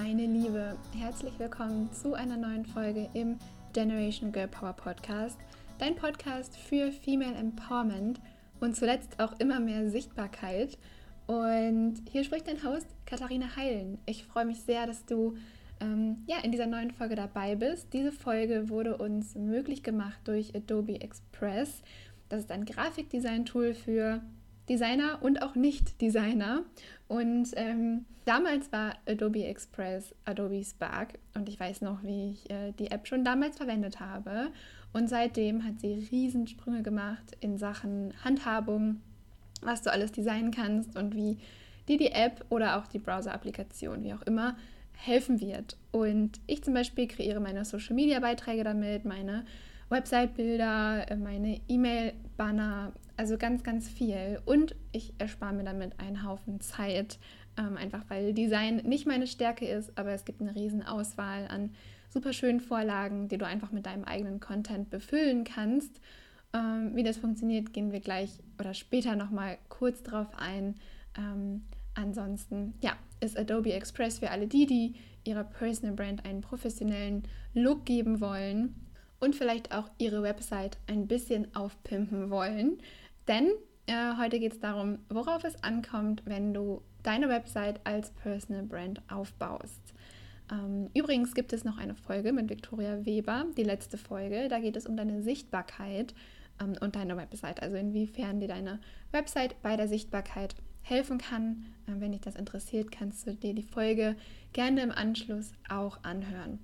meine Liebe, herzlich willkommen zu einer neuen Folge im Generation Girl Power Podcast, dein Podcast für Female Empowerment und zuletzt auch immer mehr Sichtbarkeit. Und hier spricht dein Host Katharina Heilen. Ich freue mich sehr, dass du ähm, ja, in dieser neuen Folge dabei bist. Diese Folge wurde uns möglich gemacht durch Adobe Express. Das ist ein Grafikdesign-Tool für Designer und auch Nicht-Designer. Und ähm, damals war Adobe Express Adobe Spark und ich weiß noch, wie ich äh, die App schon damals verwendet habe. Und seitdem hat sie Riesensprünge gemacht in Sachen Handhabung, was du alles designen kannst und wie dir die App oder auch die Browser-Applikation, wie auch immer, helfen wird. Und ich zum Beispiel kreiere meine Social-Media-Beiträge damit, meine Website-Bilder, äh, meine E-Mail-Banner, also ganz, ganz viel. Und ich erspare mir damit einen Haufen Zeit, ähm, einfach weil Design nicht meine Stärke ist, aber es gibt eine riesen Auswahl an super schönen Vorlagen, die du einfach mit deinem eigenen Content befüllen kannst. Ähm, wie das funktioniert, gehen wir gleich oder später nochmal kurz drauf ein. Ähm, ansonsten, ja, ist Adobe Express für alle die, die ihrer Personal Brand einen professionellen Look geben wollen und vielleicht auch ihre Website ein bisschen aufpimpen wollen. Denn äh, heute geht es darum, worauf es ankommt, wenn du deine Website als Personal Brand aufbaust. Ähm, übrigens gibt es noch eine Folge mit Victoria Weber, die letzte Folge. Da geht es um deine Sichtbarkeit ähm, und deine Website. Also inwiefern dir deine Website bei der Sichtbarkeit helfen kann. Äh, wenn dich das interessiert, kannst du dir die Folge gerne im Anschluss auch anhören.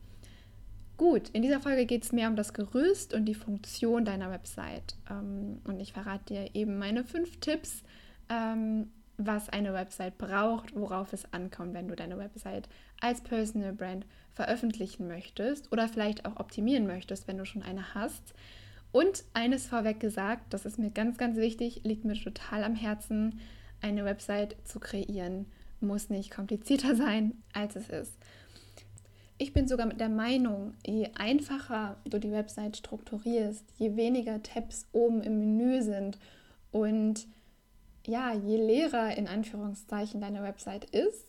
Gut, in dieser Folge geht es mehr um das Gerüst und die Funktion deiner Website. Ähm, und ich verrate dir eben meine fünf Tipps, ähm, was eine Website braucht, worauf es ankommt, wenn du deine Website als Personal Brand veröffentlichen möchtest oder vielleicht auch optimieren möchtest, wenn du schon eine hast. Und eines vorweg gesagt, das ist mir ganz, ganz wichtig, liegt mir total am Herzen, eine Website zu kreieren muss nicht komplizierter sein, als es ist. Ich bin sogar mit der Meinung, je einfacher du die Website strukturierst, je weniger Tabs oben im Menü sind und ja, je leerer in Anführungszeichen deine Website ist,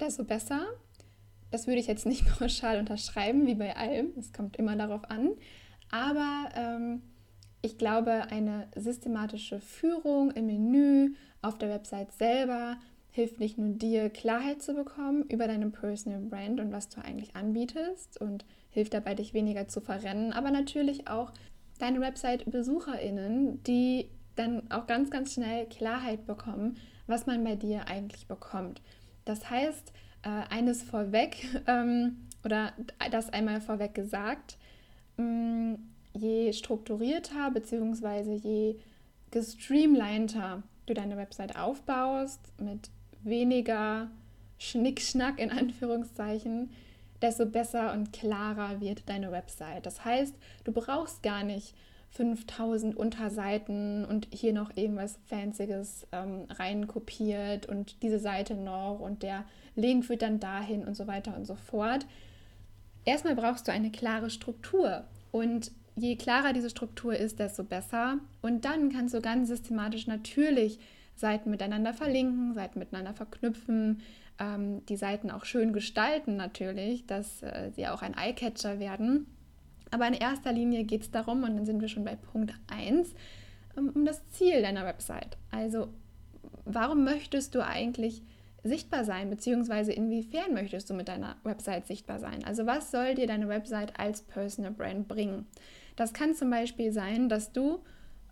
desto besser. Das würde ich jetzt nicht pauschal unterschreiben, wie bei allem. Es kommt immer darauf an. Aber ähm, ich glaube, eine systematische Führung im Menü auf der Website selber hilft nicht nur dir, Klarheit zu bekommen über deine Personal Brand und was du eigentlich anbietest und hilft dabei, dich weniger zu verrennen, aber natürlich auch deine Website-BesucherInnen, die dann auch ganz, ganz schnell Klarheit bekommen, was man bei dir eigentlich bekommt. Das heißt, äh, eines vorweg ähm, oder das einmal vorweg gesagt, mm, je strukturierter bzw. je gestreamliner du deine Website aufbaust mit weniger Schnickschnack in Anführungszeichen, desto besser und klarer wird deine Website. Das heißt, du brauchst gar nicht 5000 Unterseiten und hier noch irgendwas Fancyes ähm, reinkopiert und diese Seite noch und der Link führt dann dahin und so weiter und so fort. Erstmal brauchst du eine klare Struktur und je klarer diese Struktur ist, desto besser. Und dann kannst du ganz systematisch natürlich Seiten miteinander verlinken, Seiten miteinander verknüpfen, ähm, die Seiten auch schön gestalten natürlich, dass äh, sie auch ein Eyecatcher werden. Aber in erster Linie geht es darum, und dann sind wir schon bei Punkt 1, um, um das Ziel deiner Website. Also warum möchtest du eigentlich sichtbar sein, beziehungsweise inwiefern möchtest du mit deiner Website sichtbar sein? Also was soll dir deine Website als Personal Brand bringen? Das kann zum Beispiel sein, dass du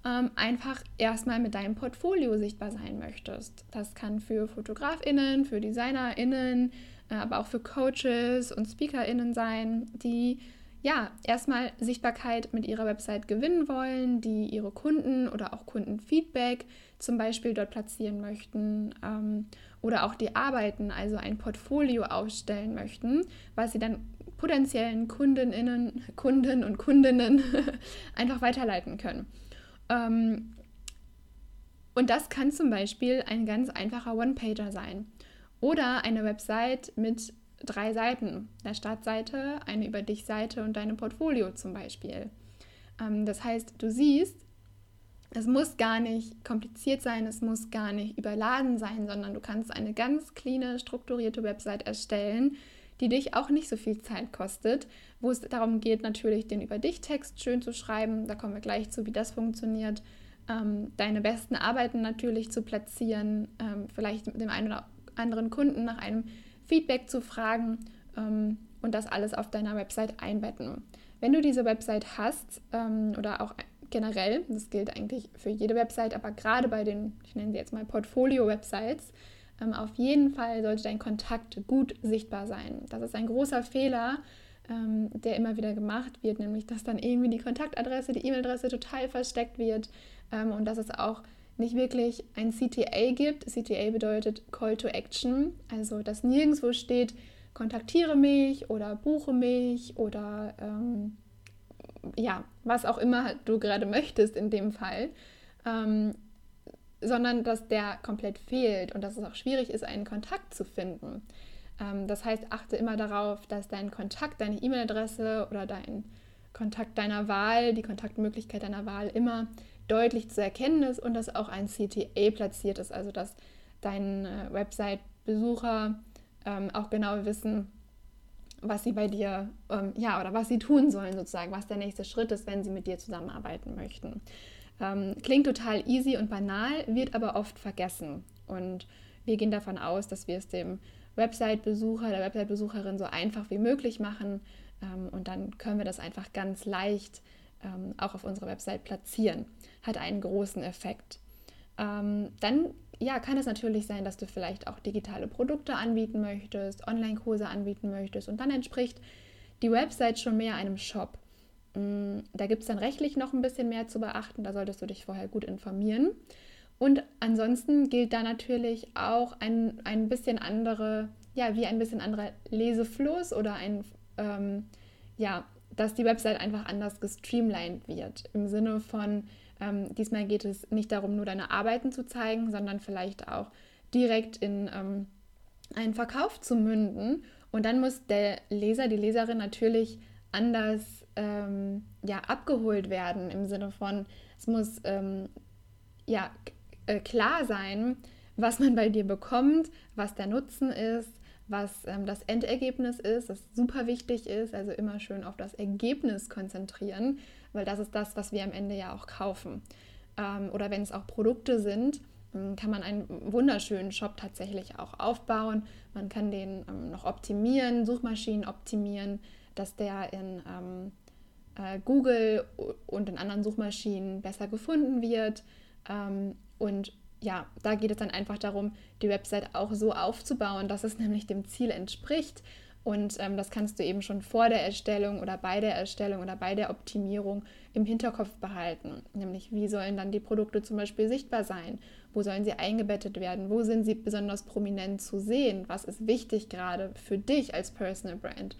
ähm, einfach erstmal mit deinem Portfolio sichtbar sein möchtest. Das kann für FotografInnen, für DesignerInnen, äh, aber auch für Coaches und SpeakerInnen sein, die ja, erstmal Sichtbarkeit mit ihrer Website gewinnen wollen, die ihre Kunden oder auch Kundenfeedback zum Beispiel dort platzieren möchten ähm, oder auch die Arbeiten, also ein Portfolio aufstellen möchten, was sie dann potenziellen Kundinnen, Kunden und Kundinnen einfach weiterleiten können. Ähm, und das kann zum Beispiel ein ganz einfacher One-Pager sein oder eine Website mit drei Seiten. Der Startseite, eine Über dich-Seite und deine Portfolio zum Beispiel. Ähm, das heißt, du siehst, es muss gar nicht kompliziert sein, es muss gar nicht überladen sein, sondern du kannst eine ganz cleane, strukturierte Website erstellen, die dich auch nicht so viel Zeit kostet, wo es darum geht, natürlich den über dich Text schön zu schreiben. Da kommen wir gleich zu, wie das funktioniert. Ähm, deine besten Arbeiten natürlich zu platzieren, ähm, vielleicht mit dem einen oder anderen Kunden nach einem Feedback zu fragen ähm, und das alles auf deiner Website einbetten. Wenn du diese Website hast ähm, oder auch generell, das gilt eigentlich für jede Website, aber gerade bei den, ich nenne sie jetzt mal Portfolio-Websites, ähm, auf jeden Fall sollte dein Kontakt gut sichtbar sein. Das ist ein großer Fehler, ähm, der immer wieder gemacht wird, nämlich dass dann irgendwie die Kontaktadresse, die E-Mail-Adresse total versteckt wird ähm, und dass es auch nicht wirklich ein CTA gibt. CTA bedeutet Call to Action, also dass nirgendwo steht, kontaktiere mich oder buche mich oder ähm, ja, was auch immer du gerade möchtest in dem Fall, ähm, sondern dass der komplett fehlt und dass es auch schwierig ist, einen Kontakt zu finden. Ähm, das heißt, achte immer darauf, dass dein Kontakt, deine E-Mail-Adresse oder dein Kontakt deiner Wahl, die Kontaktmöglichkeit deiner Wahl immer deutlich zu erkennen ist und dass auch ein CTA platziert ist, also dass deine Website-Besucher ähm, auch genau wissen, was sie bei dir, ähm, ja, oder was sie tun sollen sozusagen, was der nächste Schritt ist, wenn sie mit dir zusammenarbeiten möchten. Ähm, klingt total easy und banal, wird aber oft vergessen. Und wir gehen davon aus, dass wir es dem Website-Besucher, der Website-Besucherin so einfach wie möglich machen. Ähm, und dann können wir das einfach ganz leicht ähm, auch auf unserer Website platzieren. Hat einen großen Effekt. Ähm, dann ja, kann es natürlich sein, dass du vielleicht auch digitale Produkte anbieten möchtest, Online-Kurse anbieten möchtest und dann entspricht die Website schon mehr einem Shop. Da gibt es dann rechtlich noch ein bisschen mehr zu beachten, da solltest du dich vorher gut informieren. Und ansonsten gilt da natürlich auch ein, ein bisschen andere, ja, wie ein bisschen anderer Lesefluss oder ein, ähm, ja, dass die Website einfach anders gestreamlined wird. Im Sinne von, ähm, diesmal geht es nicht darum, nur deine Arbeiten zu zeigen, sondern vielleicht auch direkt in ähm, einen Verkauf zu münden. Und dann muss der Leser, die Leserin natürlich anders ähm, ja, abgeholt werden im Sinne von, es muss ähm, ja, äh, klar sein, was man bei dir bekommt, was der Nutzen ist, was ähm, das Endergebnis ist, das super wichtig ist. Also immer schön auf das Ergebnis konzentrieren weil das ist das, was wir am Ende ja auch kaufen. Ähm, oder wenn es auch Produkte sind, ähm, kann man einen wunderschönen Shop tatsächlich auch aufbauen. Man kann den ähm, noch optimieren, Suchmaschinen optimieren, dass der in ähm, äh, Google und in anderen Suchmaschinen besser gefunden wird. Ähm, und ja, da geht es dann einfach darum, die Website auch so aufzubauen, dass es nämlich dem Ziel entspricht und ähm, das kannst du eben schon vor der Erstellung oder bei der Erstellung oder bei der Optimierung im Hinterkopf behalten. Nämlich, wie sollen dann die Produkte zum Beispiel sichtbar sein? Wo sollen sie eingebettet werden? Wo sind sie besonders prominent zu sehen? Was ist wichtig gerade für dich als Personal Brand?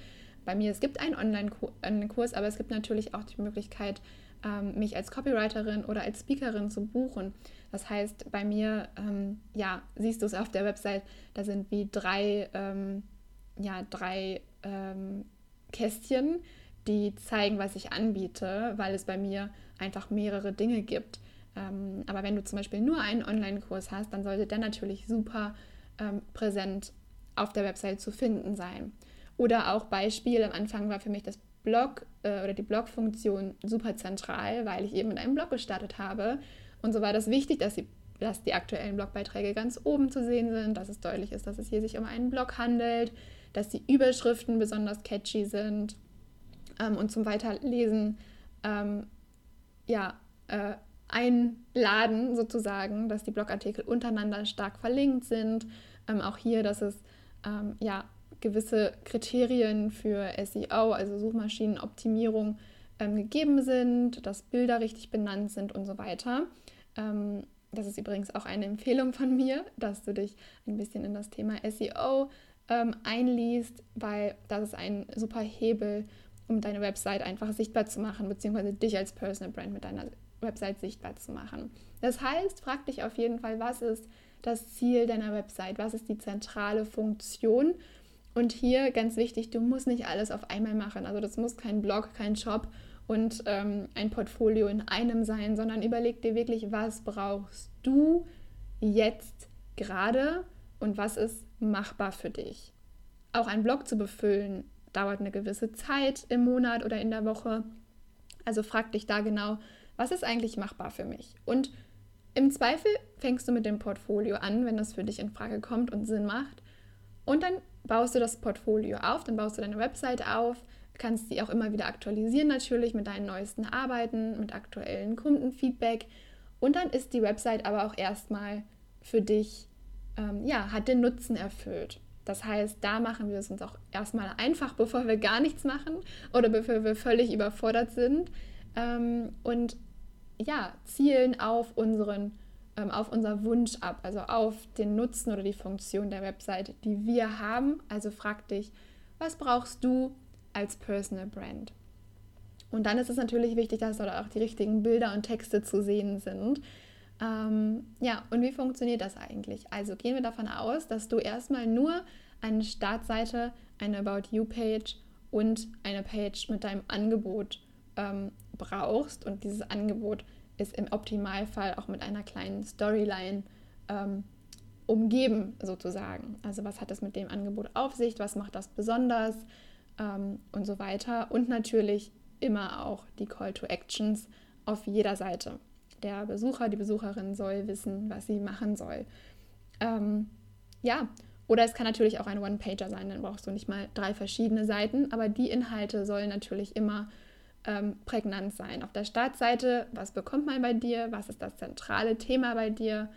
Bei mir, es gibt einen Online-Kurs, aber es gibt natürlich auch die Möglichkeit, ähm, mich als Copywriterin oder als Speakerin zu buchen. Das heißt, bei mir, ähm, ja, siehst du es auf der Website, da sind wie drei ähm, ja, drei ähm, Kästchen, die zeigen, was ich anbiete, weil es bei mir einfach mehrere Dinge gibt. Ähm, aber wenn du zum Beispiel nur einen Online-Kurs hast, dann sollte der natürlich super ähm, präsent auf der Website zu finden sein. Oder auch Beispiel, am Anfang war für mich das Blog äh, oder die Blog-Funktion super zentral, weil ich eben mit einem Blog gestartet habe. Und so war das wichtig, dass die, dass die aktuellen Blogbeiträge ganz oben zu sehen sind, dass es deutlich ist, dass es hier sich um einen Blog handelt, dass die Überschriften besonders catchy sind ähm, und zum Weiterlesen ähm, ja, äh, einladen sozusagen, dass die Blogartikel untereinander stark verlinkt sind. Ähm, auch hier, dass es ähm, ja, gewisse Kriterien für SEO, also Suchmaschinenoptimierung, ähm, gegeben sind, dass Bilder richtig benannt sind und so weiter. Ähm, das ist übrigens auch eine Empfehlung von mir, dass du dich ein bisschen in das Thema SEO ähm, einliest, weil das ist ein super Hebel, um deine Website einfach sichtbar zu machen, beziehungsweise dich als Personal Brand mit deiner Website sichtbar zu machen. Das heißt, frag dich auf jeden Fall, was ist das Ziel deiner Website, was ist die zentrale Funktion. Und hier ganz wichtig, du musst nicht alles auf einmal machen. Also das muss kein Blog, kein Shop und ähm, ein Portfolio in einem sein, sondern überleg dir wirklich, was brauchst du jetzt gerade und was ist machbar für dich. auch einen Blog zu befüllen, dauert eine gewisse Zeit im Monat oder in der Woche. Also frag dich da genau, was ist eigentlich machbar für mich? Und im Zweifel fängst du mit dem Portfolio an, wenn das für dich in Frage kommt und Sinn macht. Und dann baust du das Portfolio auf, dann baust du deine Website auf, kannst sie auch immer wieder aktualisieren natürlich mit deinen neuesten Arbeiten, mit aktuellen Kundenfeedback. Und dann ist die Website aber auch erstmal für dich, ähm, ja, hat den Nutzen erfüllt. Das heißt, da machen wir es uns auch erstmal einfach, bevor wir gar nichts machen oder bevor wir völlig überfordert sind. Ähm, und ja, zielen auf unseren ähm, auf unser Wunsch ab, also auf den Nutzen oder die Funktion der Website, die wir haben. Also frag dich, was brauchst du als Personal Brand? Und dann ist es natürlich wichtig, dass dort auch die richtigen Bilder und Texte zu sehen sind. Ähm, ja, und wie funktioniert das eigentlich? Also gehen wir davon aus, dass du erstmal nur eine Startseite, eine About You-Page und eine Page mit deinem Angebot ähm, brauchst und dieses Angebot ist im Optimalfall auch mit einer kleinen Storyline ähm, umgeben sozusagen. Also was hat das mit dem Angebot auf sich, was macht das besonders ähm, und so weiter. Und natürlich immer auch die Call to Actions auf jeder Seite. Der Besucher, die Besucherin soll wissen, was sie machen soll. Ähm, ja, oder es kann natürlich auch ein One-Pager sein, dann brauchst du nicht mal drei verschiedene Seiten, aber die Inhalte sollen natürlich immer ähm, prägnant sein. Auf der Startseite, was bekommt man bei dir, was ist das zentrale Thema bei dir.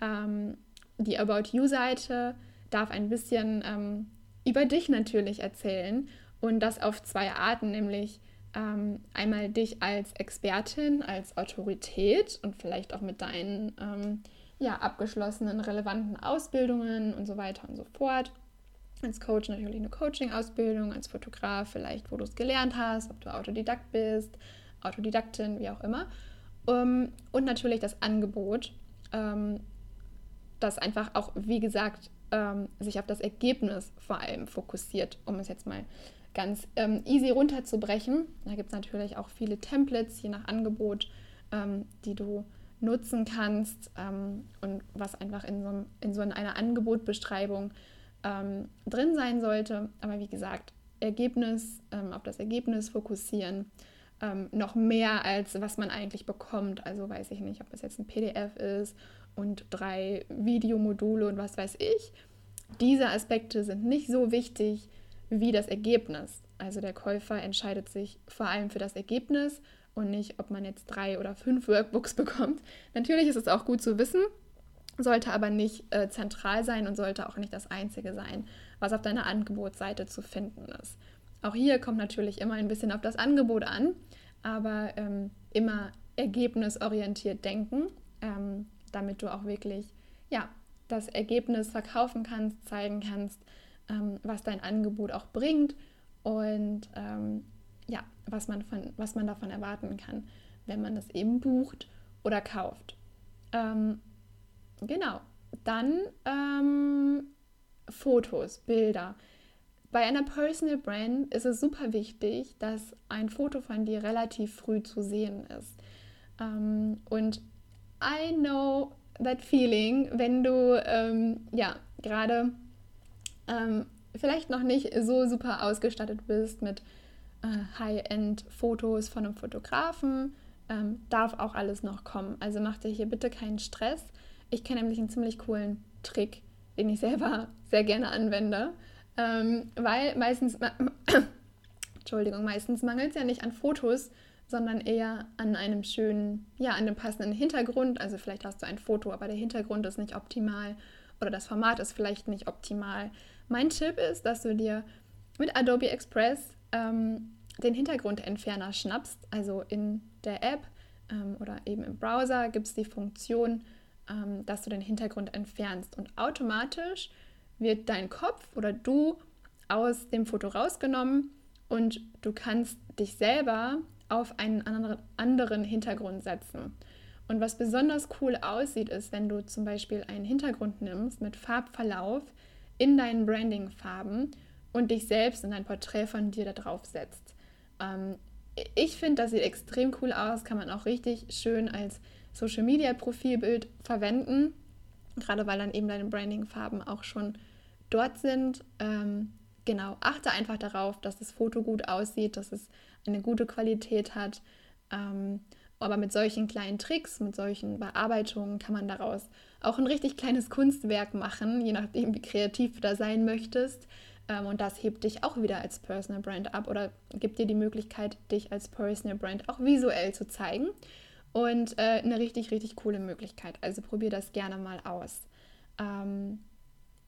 Ähm, die About You-Seite darf ein bisschen ähm, über dich natürlich erzählen und das auf zwei Arten, nämlich ähm, einmal dich als Expertin, als Autorität und vielleicht auch mit deinen ähm, ja, abgeschlossenen relevanten Ausbildungen und so weiter und so fort als Coach natürlich eine Coaching-Ausbildung, als Fotograf vielleicht, wo du es gelernt hast, ob du Autodidakt bist, Autodidaktin, wie auch immer. Um, und natürlich das Angebot, ähm, das einfach auch, wie gesagt, ähm, sich auf das Ergebnis vor allem fokussiert, um es jetzt mal ganz ähm, easy runterzubrechen. Da gibt es natürlich auch viele Templates, je nach Angebot, ähm, die du nutzen kannst ähm, und was einfach in so, in so einer Angebotbeschreibung ähm, drin sein sollte. Aber wie gesagt, Ergebnis, ähm, auf das Ergebnis fokussieren. Ähm, noch mehr als was man eigentlich bekommt. Also weiß ich nicht, ob es jetzt ein PDF ist und drei Videomodule und was weiß ich. Diese Aspekte sind nicht so wichtig wie das Ergebnis. Also der Käufer entscheidet sich vor allem für das Ergebnis und nicht, ob man jetzt drei oder fünf Workbooks bekommt. Natürlich ist es auch gut zu wissen, sollte aber nicht äh, zentral sein und sollte auch nicht das Einzige sein, was auf deiner Angebotsseite zu finden ist. Auch hier kommt natürlich immer ein bisschen auf das Angebot an, aber ähm, immer ergebnisorientiert denken, ähm, damit du auch wirklich ja, das Ergebnis verkaufen kannst, zeigen kannst, ähm, was dein Angebot auch bringt und ähm, ja, was man, von, was man davon erwarten kann, wenn man das eben bucht oder kauft. Genau. Dann ähm, Fotos, Bilder. Bei einer Personal Brand ist es super wichtig, dass ein Foto von dir relativ früh zu sehen ist. Ähm, und I know that feeling, wenn du ähm, ja gerade ähm, vielleicht noch nicht so super ausgestattet bist mit äh, High-End-Fotos von einem Fotografen, ähm, darf auch alles noch kommen. Also mach dir hier bitte keinen Stress. Ich kenne nämlich einen ziemlich coolen Trick, den ich selber sehr gerne anwende, ähm, weil meistens, Entschuldigung, meistens mangelt es ja nicht an Fotos, sondern eher an einem schönen, ja, an einem passenden Hintergrund. Also vielleicht hast du ein Foto, aber der Hintergrund ist nicht optimal oder das Format ist vielleicht nicht optimal. Mein Tipp ist, dass du dir mit Adobe Express ähm, den Hintergrundentferner schnappst. Also in der App ähm, oder eben im Browser gibt es die Funktion, ähm, dass du den Hintergrund entfernst. Und automatisch wird dein Kopf oder du aus dem Foto rausgenommen und du kannst dich selber auf einen anderen Hintergrund setzen. Und was besonders cool aussieht, ist, wenn du zum Beispiel einen Hintergrund nimmst mit Farbverlauf in deinen Branding-Farben und dich selbst in ein Porträt von dir da drauf setzt. Ähm, ich finde, das sieht extrem cool aus, kann man auch richtig schön als Social Media Profilbild verwenden, gerade weil dann eben deine Branding-Farben auch schon dort sind. Ähm, genau, achte einfach darauf, dass das Foto gut aussieht, dass es eine gute Qualität hat. Ähm, aber mit solchen kleinen Tricks, mit solchen Bearbeitungen kann man daraus auch ein richtig kleines Kunstwerk machen, je nachdem, wie kreativ du da sein möchtest. Ähm, und das hebt dich auch wieder als Personal Brand ab oder gibt dir die Möglichkeit, dich als Personal Brand auch visuell zu zeigen. Und äh, eine richtig, richtig coole Möglichkeit. Also probier das gerne mal aus. Ähm,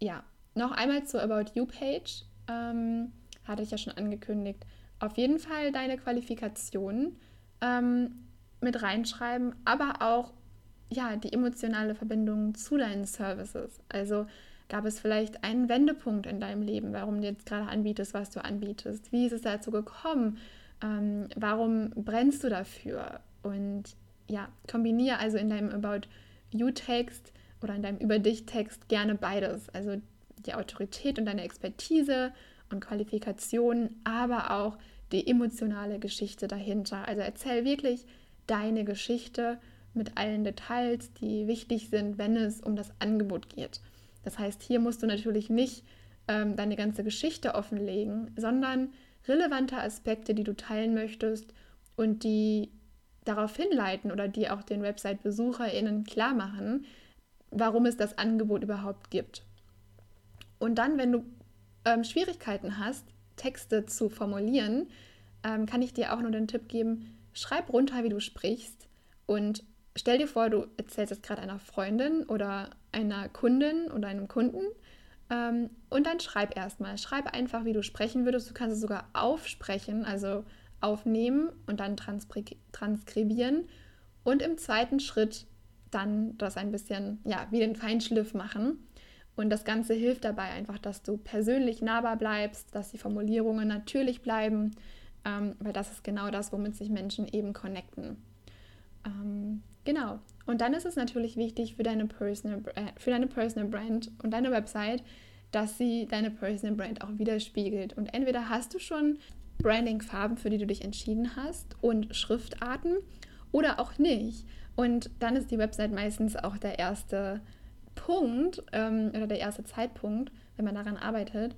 ja, noch einmal zur About You Page. Ähm, hatte ich ja schon angekündigt. Auf jeden Fall deine Qualifikationen ähm, mit reinschreiben, aber auch ja, die emotionale Verbindung zu deinen Services. Also gab es vielleicht einen Wendepunkt in deinem Leben, warum du jetzt gerade anbietest, was du anbietest? Wie ist es dazu gekommen? Ähm, warum brennst du dafür? Und ja, kombiniere also in deinem About You-Text oder in deinem Über dich-Text gerne beides. Also die Autorität und deine Expertise und Qualifikation, aber auch die emotionale Geschichte dahinter. Also erzähl wirklich deine Geschichte mit allen Details, die wichtig sind, wenn es um das Angebot geht. Das heißt, hier musst du natürlich nicht ähm, deine ganze Geschichte offenlegen, sondern relevante Aspekte, die du teilen möchtest und die darauf hinleiten oder die auch den Website-BesucherInnen klar machen, warum es das Angebot überhaupt gibt. Und dann, wenn du ähm, Schwierigkeiten hast, Texte zu formulieren, ähm, kann ich dir auch nur den Tipp geben, schreib runter, wie du sprichst und stell dir vor, du erzählst es gerade einer Freundin oder einer Kundin oder einem Kunden ähm, und dann schreib erstmal. Schreib einfach, wie du sprechen würdest. Du kannst es sogar aufsprechen, also aufnehmen und dann transkribieren und im zweiten Schritt dann das ein bisschen, ja, wie den Feinschliff machen. Und das Ganze hilft dabei einfach, dass du persönlich nahbar bleibst, dass die Formulierungen natürlich bleiben, ähm, weil das ist genau das, womit sich Menschen eben connecten. Ähm, genau. Und dann ist es natürlich wichtig für deine, Personal, äh, für deine Personal Brand und deine Website, dass sie deine Personal Brand auch widerspiegelt. Und entweder hast du schon Branding-Farben, für die du dich entschieden hast und Schriftarten oder auch nicht. Und dann ist die Website meistens auch der erste Punkt ähm, oder der erste Zeitpunkt, wenn man daran arbeitet,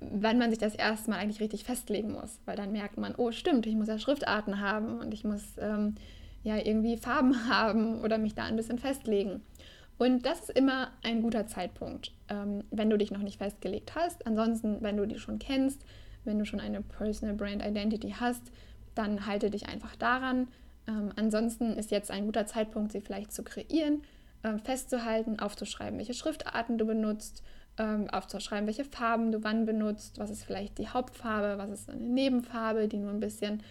wann man sich das erste Mal eigentlich richtig festlegen muss. Weil dann merkt man, oh stimmt, ich muss ja Schriftarten haben und ich muss ähm, ja irgendwie Farben haben oder mich da ein bisschen festlegen. Und das ist immer ein guter Zeitpunkt, ähm, wenn du dich noch nicht festgelegt hast. Ansonsten, wenn du die schon kennst, wenn du schon eine Personal Brand Identity hast, dann halte dich einfach daran. Ähm, ansonsten ist jetzt ein guter Zeitpunkt, sie vielleicht zu kreieren ähm, festzuhalten, aufzuschreiben, welche Schriftarten du benutzt, ähm, aufzuschreiben, welche Farben du wann benutzt, was ist vielleicht die Hauptfarbe, was ist eine Nebenfarbe, die nur ein bisschen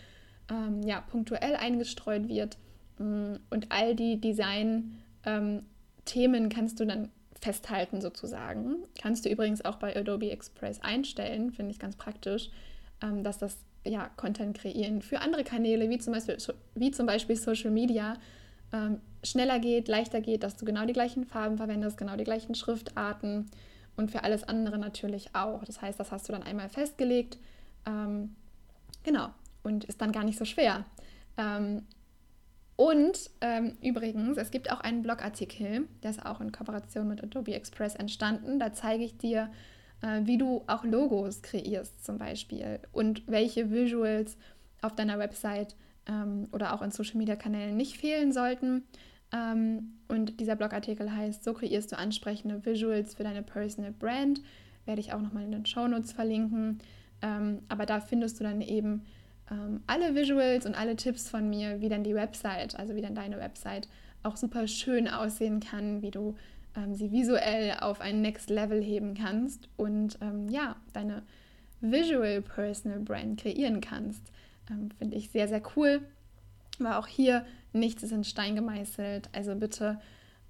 ähm, ja, punktuell eingestreut wird. Mm, und all die Design-Themen kannst du dann festhalten sozusagen. Kannst du übrigens auch bei Adobe Express einstellen, finde ich ganz praktisch, dass das ja, Content kreieren für andere Kanäle, wie zum Beispiel, wie zum Beispiel Social Media, ähm, schneller geht, leichter geht, dass du genau die gleichen Farben verwendest, genau die gleichen Schriftarten und für alles andere natürlich auch. Das heißt, das hast du dann einmal festgelegt. Ähm, genau, und ist dann gar nicht so schwer. Ähm, und ähm, übrigens, es gibt auch einen Blogartikel, der ist auch in Kooperation mit Adobe Express entstanden. Da zeige ich dir, äh, wie du auch Logos kreierst zum Beispiel und welche Visuals auf deiner Website ähm, oder auch in Social-Media-Kanälen nicht fehlen sollten. Ähm, und dieser Blogartikel heißt, so kreierst du ansprechende Visuals für deine Personal Brand. Werde ich auch nochmal in den Show Notes verlinken. Ähm, aber da findest du dann eben ähm, alle Visuals und alle Tipps von mir, wie dann die Website, also wie dann deine Website auch super schön aussehen kann, wie du ähm, sie visuell auf ein Next Level heben kannst und ähm, ja, deine Visual Personal Brand kreieren kannst. Ähm, Finde ich sehr, sehr cool. Aber auch hier nichts ist in Stein gemeißelt. Also bitte,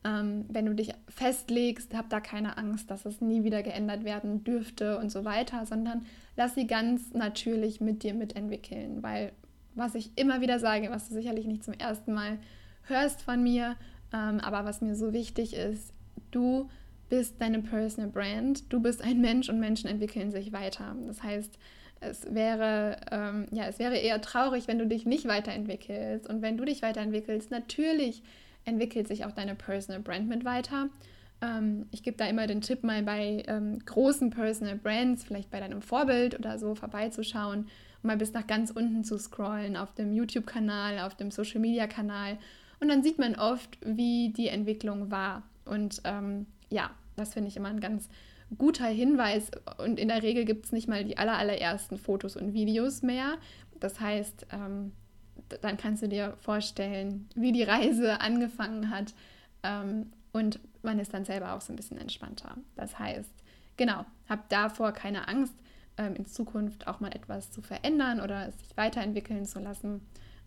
ähm, wenn du dich festlegst, hab da keine Angst, dass es nie wieder geändert werden dürfte und so weiter, sondern lass sie ganz natürlich mit dir mitentwickeln. Weil was ich immer wieder sage, was du sicherlich nicht zum ersten Mal hörst von mir, ähm, aber was mir so wichtig ist, du bist deine Personal Brand, du bist ein Mensch und Menschen entwickeln sich weiter. Das heißt, es wäre, ähm, ja, es wäre eher traurig, wenn du dich nicht weiterentwickelst. Und wenn du dich weiterentwickelst, natürlich entwickelt sich auch deine Personal Brand mit weiter. Ähm, ich gebe da immer den Tipp, mal bei ähm, großen Personal Brands, vielleicht bei deinem Vorbild oder so, vorbeizuschauen mal bis nach ganz unten zu scrollen auf dem YouTube-Kanal, auf dem Social-Media-Kanal. Und dann sieht man oft, wie die Entwicklung war. Und ähm, ja, das finde ich immer ein ganz guter Hinweis. Und in der Regel gibt es nicht mal die aller, allerersten Fotos und Videos mehr. Das heißt, ähm, dann kannst du dir vorstellen, wie die Reise angefangen hat. Ähm, und man ist dann selber auch so ein bisschen entspannter. Das heißt, genau, hab davor keine Angst, ähm, in Zukunft auch mal etwas zu verändern oder sich weiterentwickeln zu lassen.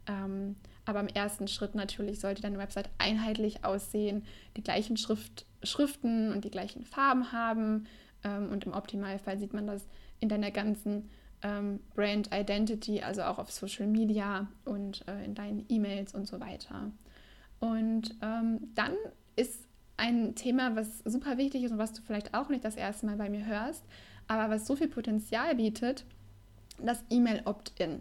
Ähm, aber im ersten Schritt natürlich sollte deine Website einheitlich aussehen, die gleichen Schrift, Schriften und die gleichen Farben haben. Ähm, und im Optimalfall sieht man das in deiner ganzen ähm, Brand Identity, also auch auf Social Media und äh, in deinen E-Mails und so weiter. Und ähm, dann ist ein Thema, was super wichtig ist und was du vielleicht auch nicht das erste Mal bei mir hörst, aber was so viel Potenzial bietet, das E-Mail-Opt-in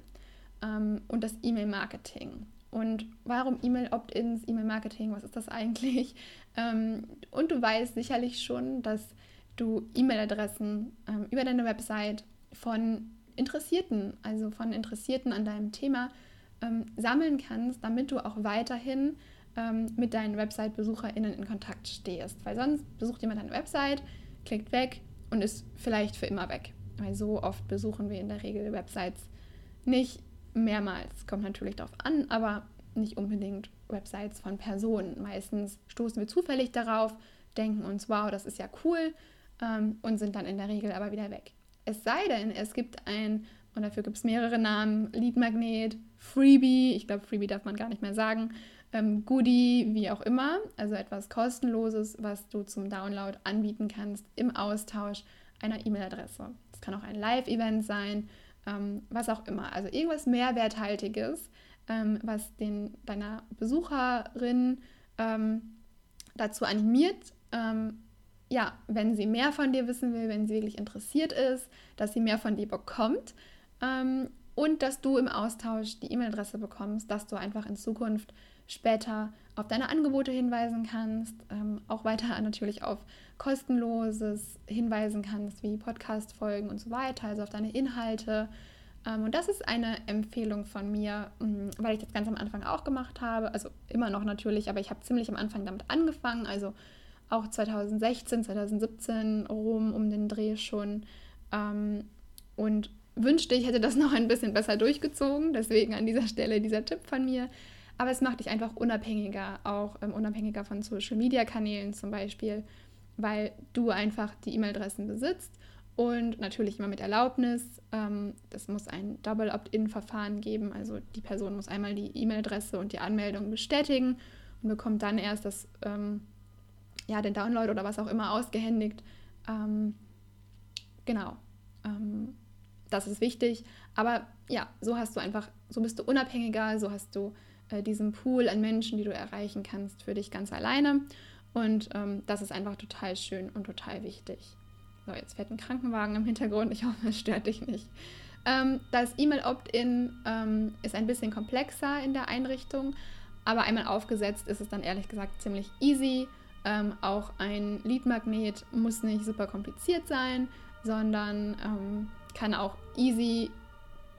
ähm, und das E-Mail-Marketing. Und warum E-Mail-Opt-ins, E-Mail-Marketing, was ist das eigentlich? Ähm, und du weißt sicherlich schon, dass du E-Mail-Adressen ähm, über deine Website von Interessierten, also von Interessierten an deinem Thema, ähm, sammeln kannst, damit du auch weiterhin ähm, mit deinen Website-BesucherInnen in Kontakt stehst. Weil sonst besucht jemand deine Website, klickt weg und ist vielleicht für immer weg. Weil so oft besuchen wir in der Regel Websites nicht mehrmals. Kommt natürlich darauf an, aber nicht unbedingt Websites von Personen. Meistens stoßen wir zufällig darauf, denken uns, wow, das ist ja cool ähm, und sind dann in der Regel aber wieder weg. Es sei denn, es gibt ein, und dafür gibt es mehrere Namen, Leadmagnet, Freebie, ich glaube, Freebie darf man gar nicht mehr sagen, ähm, Goodie, wie auch immer, also etwas kostenloses, was du zum Download anbieten kannst im Austausch einer E-Mail-Adresse. Es kann auch ein Live-Event sein, ähm, was auch immer. Also irgendwas Mehrwerthaltiges, ähm, was den, deiner Besucherin ähm, dazu animiert, ähm, ja, wenn sie mehr von dir wissen will, wenn sie wirklich interessiert ist, dass sie mehr von dir bekommt ähm, und dass du im Austausch die E-Mail-Adresse bekommst, dass du einfach in Zukunft später auf deine Angebote hinweisen kannst, ähm, auch weiter natürlich auf kostenloses hinweisen kannst, wie Podcast-Folgen und so weiter, also auf deine Inhalte. Ähm, und das ist eine Empfehlung von mir, ähm, weil ich das ganz am Anfang auch gemacht habe, also immer noch natürlich, aber ich habe ziemlich am Anfang damit angefangen, also auch 2016, 2017 rum um den Dreh schon. Ähm, und wünschte, ich hätte das noch ein bisschen besser durchgezogen. Deswegen an dieser Stelle dieser Tipp von mir. Aber es macht dich einfach unabhängiger, auch ähm, unabhängiger von Social-Media-Kanälen zum Beispiel, weil du einfach die E-Mail-Adressen besitzt und natürlich immer mit Erlaubnis. Ähm, das muss ein Double Opt-in-Verfahren geben. Also die Person muss einmal die E-Mail-Adresse und die Anmeldung bestätigen und bekommt dann erst das ähm, ja, den Download oder was auch immer ausgehändigt. Ähm, genau. Ähm, das ist wichtig. Aber ja, so hast du einfach, so bist du unabhängiger, so hast du äh, diesen Pool an Menschen, die du erreichen kannst, für dich ganz alleine. Und ähm, das ist einfach total schön und total wichtig. So, jetzt fährt ein Krankenwagen im Hintergrund. Ich hoffe, es stört dich nicht. Ähm, das E-Mail-Opt-in ähm, ist ein bisschen komplexer in der Einrichtung, aber einmal aufgesetzt ist es dann ehrlich gesagt ziemlich easy. Ähm, auch ein Lead-Magnet muss nicht super kompliziert sein, sondern ähm, kann auch easy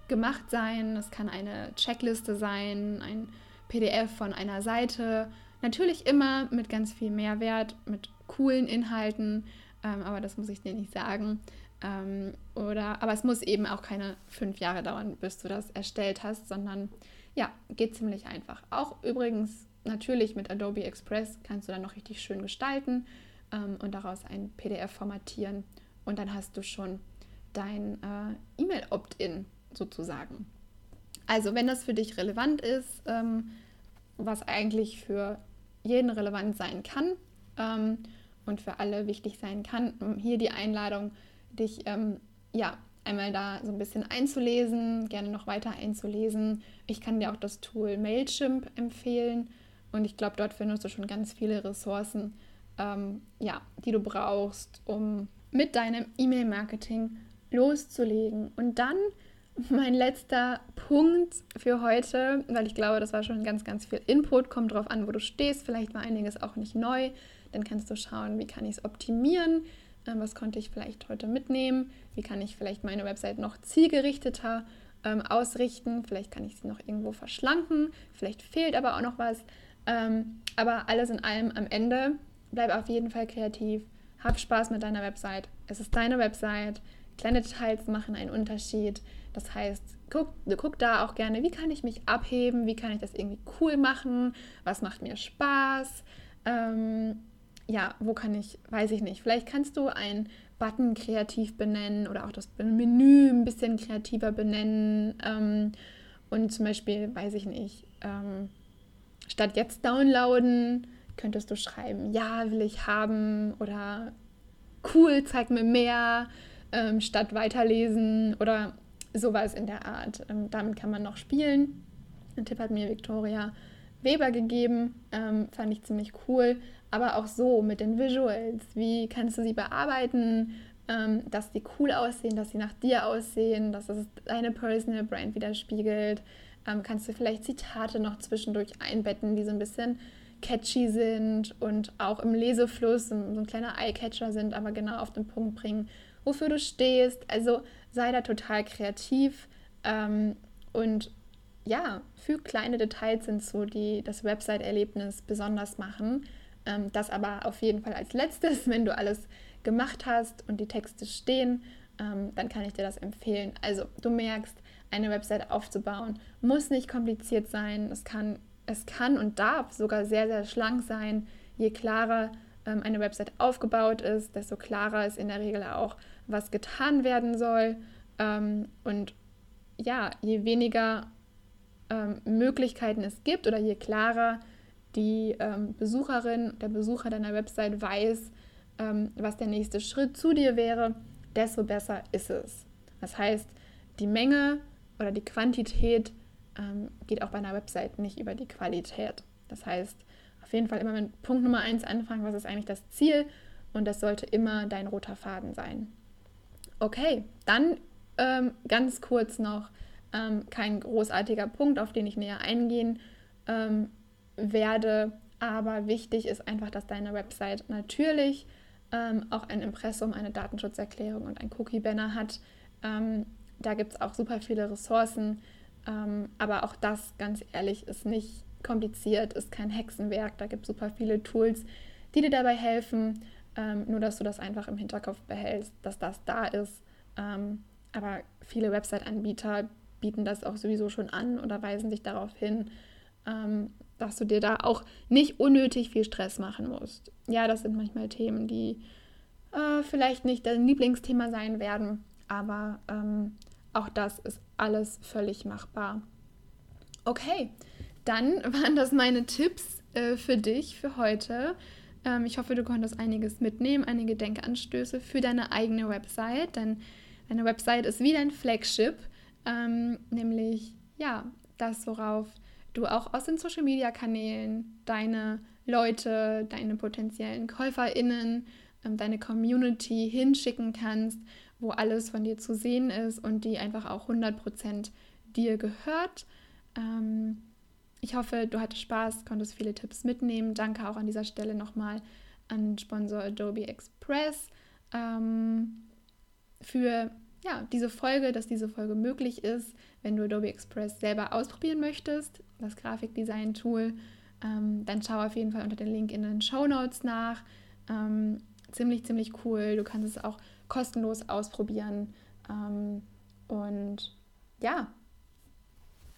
gemacht sein. Es kann eine Checkliste sein, ein PDF von einer Seite. Natürlich immer mit ganz viel Mehrwert, mit coolen Inhalten, ähm, aber das muss ich dir nicht sagen. Ähm, oder, aber es muss eben auch keine fünf Jahre dauern, bis du das erstellt hast, sondern ja, geht ziemlich einfach. Auch übrigens natürlich mit Adobe Express kannst du dann noch richtig schön gestalten ähm, und daraus ein PDF formatieren und dann hast du schon dein äh, E-Mail-Opt-in sozusagen. Also wenn das für dich relevant ist, ähm, was eigentlich für jeden relevant sein kann ähm, und für alle wichtig sein kann, hier die Einladung, dich ähm, ja einmal da so ein bisschen einzulesen, gerne noch weiter einzulesen. Ich kann dir auch das Tool Mailchimp empfehlen und ich glaube, dort findest du schon ganz viele Ressourcen, ähm, ja, die du brauchst, um mit deinem E-Mail-Marketing loszulegen. Und dann mein letzter Punkt für heute, weil ich glaube, das war schon ganz, ganz viel Input, kommt drauf an, wo du stehst. Vielleicht war einiges auch nicht neu. Dann kannst du schauen, wie kann ich es optimieren, ähm, was konnte ich vielleicht heute mitnehmen, wie kann ich vielleicht meine Website noch zielgerichteter ähm, ausrichten, vielleicht kann ich sie noch irgendwo verschlanken, vielleicht fehlt aber auch noch was. Ähm, aber alles in allem am Ende, bleib auf jeden Fall kreativ, hab Spaß mit deiner Website. Es ist deine Website. Kleine Details machen einen Unterschied. Das heißt, guck, guck da auch gerne, wie kann ich mich abheben, wie kann ich das irgendwie cool machen, was macht mir Spaß. Ähm, ja, wo kann ich, weiß ich nicht. Vielleicht kannst du einen Button kreativ benennen oder auch das Menü ein bisschen kreativer benennen. Ähm, und zum Beispiel, weiß ich nicht, ähm, statt jetzt downloaden, könntest du schreiben, ja, will ich haben oder cool, zeig mir mehr, ähm, statt weiterlesen oder sowas in der Art. Ähm, damit kann man noch spielen. Ein Tipp hat mir Victoria Weber gegeben, ähm, fand ich ziemlich cool. Aber auch so mit den Visuals, wie kannst du sie bearbeiten, ähm, dass die cool aussehen, dass sie nach dir aussehen, dass es deine Personal Brand widerspiegelt. Ähm, kannst du vielleicht Zitate noch zwischendurch einbetten, die so ein bisschen catchy sind und auch im Lesefluss so ein kleiner Eyecatcher sind, aber genau auf den Punkt bringen, wofür du stehst. Also sei da total kreativ ähm, und ja, füg kleine Details hinzu, die das Website-Erlebnis besonders machen. Ähm, das aber auf jeden Fall als letztes, wenn du alles gemacht hast und die Texte stehen, ähm, dann kann ich dir das empfehlen. Also du merkst, eine Website aufzubauen muss nicht kompliziert sein. Es kann es kann und darf sogar sehr, sehr schlank sein. Je klarer ähm, eine Website aufgebaut ist, desto klarer ist in der Regel auch, was getan werden soll. Ähm, und ja, je weniger ähm, Möglichkeiten es gibt oder je klarer die ähm, Besucherin, der Besucher deiner Website weiß, ähm, was der nächste Schritt zu dir wäre, desto besser ist es. Das heißt, die Menge oder die Quantität ähm, geht auch bei einer Website nicht über die Qualität. Das heißt, auf jeden Fall immer mit Punkt Nummer eins anfangen, was ist eigentlich das Ziel und das sollte immer dein roter Faden sein. Okay, dann ähm, ganz kurz noch ähm, kein großartiger Punkt, auf den ich näher eingehen ähm, werde, aber wichtig ist einfach, dass deine Website natürlich ähm, auch ein Impressum, eine Datenschutzerklärung und ein Cookie-Banner hat. Da gibt es auch super viele Ressourcen, ähm, aber auch das, ganz ehrlich, ist nicht kompliziert, ist kein Hexenwerk. Da gibt es super viele Tools, die dir dabei helfen. Ähm, nur, dass du das einfach im Hinterkopf behältst, dass das da ist. Ähm, aber viele Website-Anbieter bieten das auch sowieso schon an oder weisen dich darauf hin, ähm, dass du dir da auch nicht unnötig viel Stress machen musst. Ja, das sind manchmal Themen, die äh, vielleicht nicht dein Lieblingsthema sein werden, aber ähm, auch das ist alles völlig machbar. Okay, dann waren das meine Tipps äh, für dich für heute. Ähm, ich hoffe, du konntest einiges mitnehmen, einige Denkanstöße für deine eigene Website, denn deine Website ist wie dein Flagship, ähm, nämlich ja, das, worauf du auch aus den Social-Media-Kanälen deine Leute, deine potenziellen KäuferInnen, ähm, deine Community hinschicken kannst wo alles von dir zu sehen ist und die einfach auch 100% dir gehört. Ähm, ich hoffe, du hattest Spaß, konntest viele Tipps mitnehmen. Danke auch an dieser Stelle nochmal an Sponsor Adobe Express ähm, für ja, diese Folge, dass diese Folge möglich ist, wenn du Adobe Express selber ausprobieren möchtest, das Grafikdesign-Tool, ähm, dann schau auf jeden Fall unter den Link in den Show Notes nach. Ähm, ziemlich, ziemlich cool. Du kannst es auch kostenlos ausprobieren. Ähm, und ja,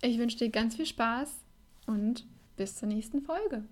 ich wünsche dir ganz viel Spaß und bis zur nächsten Folge.